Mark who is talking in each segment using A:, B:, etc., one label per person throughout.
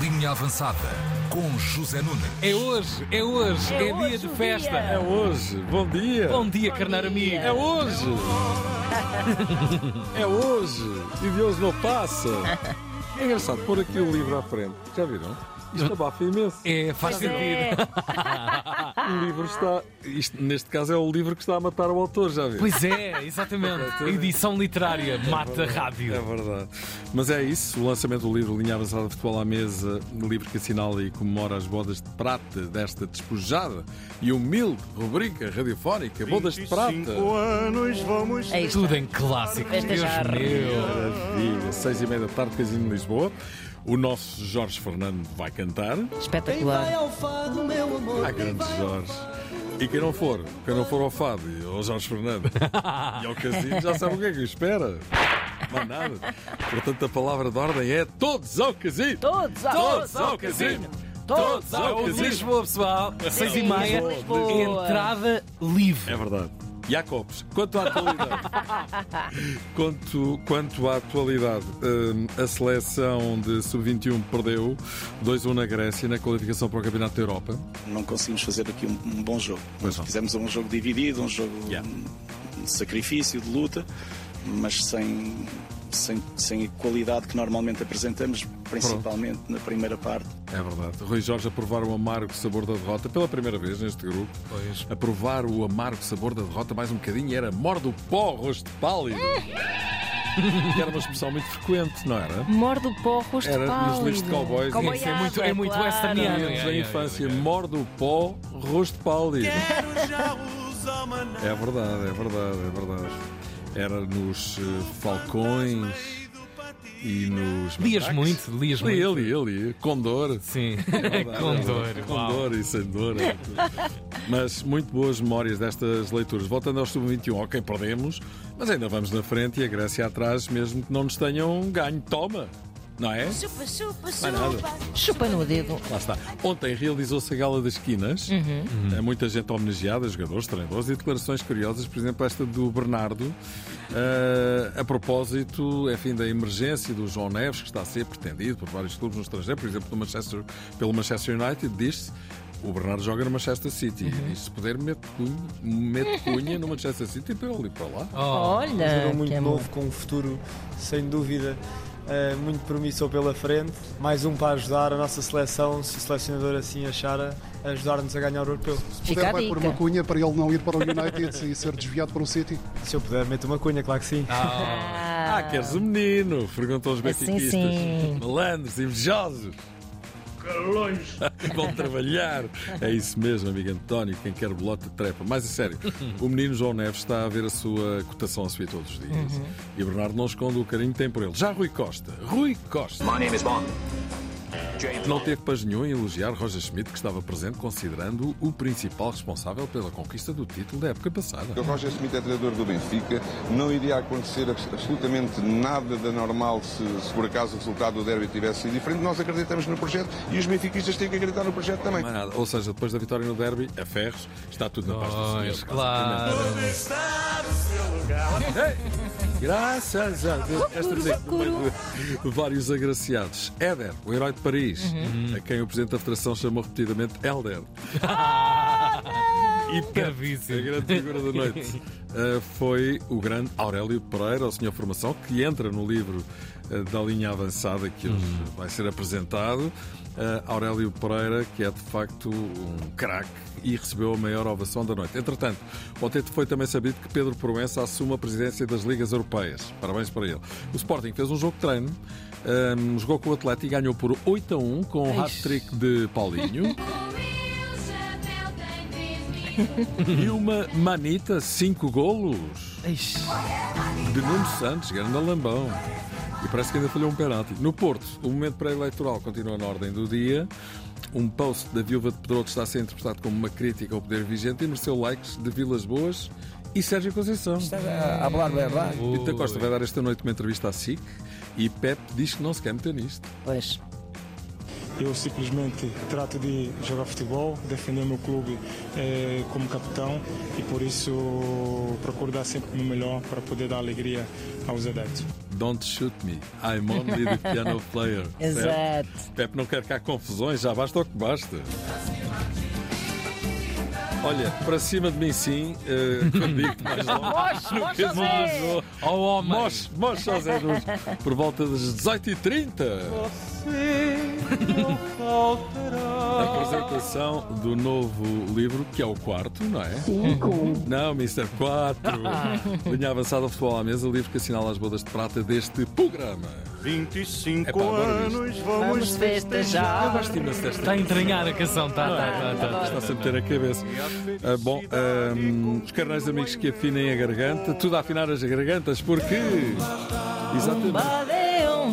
A: Linha Avançada com José Nunes.
B: É hoje, é hoje,
C: É
B: é, dia
C: hoje
B: de
C: o
B: festa.
C: dia.
D: É hoje. Bom dia.
B: Bom dia, carneiro amigo.
D: É hoje. é hoje. E de hoje não passa. É engraçado pôr aqui o livro à frente. Já viram? Isto abafa imenso.
B: É, faz
C: Pois é.
D: O livro está. Isto, neste caso é o livro que está a matar o autor, já viram?
B: Pois é, exatamente. A edição literária mata rádio.
D: É verdade. Mas é isso, o lançamento do livro Linha Avançada de Futebol à Mesa, um livro que assinala e comemora as bodas de prata desta despojada e humilde rubrica radiofónica, Bodas de Prata.
E: anos vamos
C: É.
B: Tudo em clássicos.
C: Esta
B: Deus
C: já
B: meu.
D: Maravilha, seis e meia da tarde, Casino de Lisboa. O nosso Jorge Fernando vai cantar.
C: Espetacular.
D: Ah, grande Jorge. E quem não for, quem não for ao Fado e ao Jorge Fernando e ao Casino, já sabe o que é que espera. Mais nada. Portanto, a palavra de ordem é todos ao Casino!
C: Todos ao,
D: Todos ao casino!
C: Todos
B: É
C: ao
D: casino!
B: Lisboa, pessoal. Seis e meia.
C: Lisboa.
B: Entrada livre.
D: É verdade. Jacobs, quanto à atualidade, quanto, quanto à atualidade, hum, a seleção de sub-21 perdeu 2-1 na Grécia na qualificação para o Campeonato da Europa.
F: não conseguimos fazer aqui um, um bom jogo.
D: Não.
F: Fizemos um jogo dividido, um jogo
D: Yeah.
F: de sacrifício, de luta, mas sem, sem, sem a qualidade que normalmente apresentamos, principalmente na primeira parte.
D: É verdade. Rui Jorge a provar o amargo sabor da derrota pela primeira vez neste grupo.
B: Pois.
D: A provar o amargo sabor da derrota mais um bocadinho era morde o pó, rosto pálido. que era uma expressão muito frequente, não era?
C: Morde o pó, rosto
D: Era nos
C: pálido.
D: livros de cowboys.
C: Cowboyada,
B: Isso é muito- é muito
C: claro.
B: westerniano. É,
D: da
B: é, é,
D: infância,
B: é, é.
D: morde o pó, rosto pálido. É verdade, é verdade, é verdade. Era nos eh, falcões e nos.
B: Lias muito, lias
D: Li,
B: muito.
D: li, li. Condor.
B: Sim.
D: É verdade,
B: Com
D: é
B: dor.
D: verdade. Com
B: uau.
D: dor e sem dor. é. Mas muito boas memórias destas leituras. Voltando ao Sub-21, ok, perdemos, mas ainda vamos na frente e a Grécia atrás, mesmo que não nos tenham ganho. Toma! Não é?
C: Chupa, chupa,
D: nada.
C: chupa. Chupa no dedo.
D: Lá está. Ontem realizou-se a Gala das Esquinas.
C: Uhum.
D: É Muita gente homenageada, jogadores, treinadores e declarações curiosas. Por exemplo, esta do Bernardo. eh, a propósito, enfim, da emergência do João Neves, que está a ser pretendido por vários clubes no estrangeiro, por exemplo, do Manchester, pelo Manchester United, diz-se. O Bernardo joga no Manchester City e diz se puder, mete cunha, mete cunha no Manchester City para ir para lá.
B: Oh.
C: Olha,
E: jogador
C: que
E: muito
C: amor.
E: novo, com um futuro sem dúvida muito promissor pela frente. Mais um para ajudar a nossa seleção, se o selecionador assim achar, ajudar-nos a ganhar o europeu.
C: A
G: puder, vai por uma cunha para ele não ir para o United e ser desviado para o City.
E: Se eu puder, meto uma cunha, claro que sim.
D: Ah, queres um menino? Perguntam os
C: Assim,
D: benfiquistas. Malandros, invejosos. Vão trabalhar. É isso mesmo, amigo António. Quem quer bolota, trepa. Mas a sério, o menino João Neves está a ver a sua cotação a subir todos os dias. E Bernardo não esconde o carinho que tem por ele. Já Rui Costa. Rui Costa. Não teve paz nenhum em elogiar Roger Schmidt, que estava presente, considerando o principal responsável pela conquista do título da época passada.
H: O Roger Smith é treinador do Benfica. Não iria acontecer abs- absolutamente nada de anormal se, se por acaso o resultado do derby tivesse sido diferente. Nós acreditamos no projeto e os benfiquistas têm que acreditar no projeto também.
D: Nada. Ou seja, depois da vitória no derby, a Ferros, está tudo na paz do
B: Pois,
D: Senhor.
B: claro.
D: Graças a Deus. Esta vez, no meio de vários agraciados. Éder, o herói de Paris, a quem o Presidente da Federação chamou repetidamente Elder. E Pep, a grande figura da noite, uh, foi o grande Aurélio Pereira, o Senhor Formação, que entra no livro uh, da linha avançada que hoje vai ser apresentado. Uh, Aurélio Pereira, que é de facto um craque e recebeu a maior ovação da noite. Entretanto, ontem foi também sabido que Pedro Proença assume a presidência das Ligas Europeias. Parabéns para ele. O Sporting fez um jogo de treino, um, jogou com o Atlético e ganhou por 8 a 1 com o hat-trick de Paulinho. E uma manita, 5 golos. De Nuno Santos, grande lambão. E parece que ainda falhou um penalti. No Porto, o momento pré-eleitoral continua na ordem do dia. Um post da viúva de Pedroto está a ser interpretado como uma crítica ao poder vigente e mereceu likes de Vilas Boas e Sérgio Conceição.
I: a falar verdade.
D: Pinto da Costa vai dar esta noite uma entrevista à SIC e Pep diz que não se quer meter nisto.
C: Pois.
J: Eu simplesmente trato de jogar futebol, defender o meu clube eh, como capitão e por isso procuro dar sempre o meu melhor para poder dar alegria aos adeptos.
D: Don't shoot me, I'm only the piano player.
C: Exato.
D: Pepe não quer cá confusões, já basta o que basta. Olha, para cima de mim sim, eh, quando digo mais
C: José.
D: do
B: Ao homem.
D: Mosh, Mosh José Nunes, por volta das 18h30. A apresentação do novo livro, que é o quarto, não é? Cinco. Não, Mr. 4. Linha avançada ao futebol à mesa, livro que assinala as bodas de prata deste programa.
I: 25
D: Epá,
I: anos
C: Vamos
I: vamos
C: festejar.
D: Eu gosto imenso desta
B: Está a entranhar a canção, tá, tá, tá, tá.
D: Está sempre a ter a cabeça. Ah, bom, ahm, os carnais amigos que afinem a garganta, tudo a afinar as gargantas, porque. Exatamente.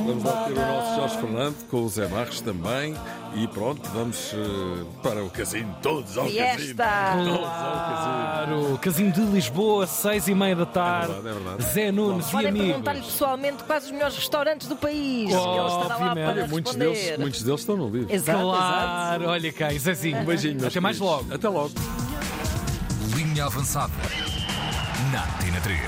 D: Vamos lá ter o nosso Jorge Fernando com o Zé Barros também. E pronto, vamos eh, para o casino, todos ao casino.
C: Fiesta.
D: Todos ao casino.
B: Claro, Casinho de Lisboa, seis e meia da tarde.
D: É verdade, é verdade.
B: Zé Nunes e
C: Podem perguntar-lhe
B: amigos.
C: pessoalmente quais os melhores restaurantes do país. ele estará lá
B: Obviamente.
C: para
B: Olha,
D: Muitos deles, muitos deles estão no livro.
C: Exato,
B: Claro, olha cá, Zezinho.
D: Um beijinho,
B: Até mais
D: queridos.
B: logo.
D: Até logo.
A: Linha avançada. Na Tina 3.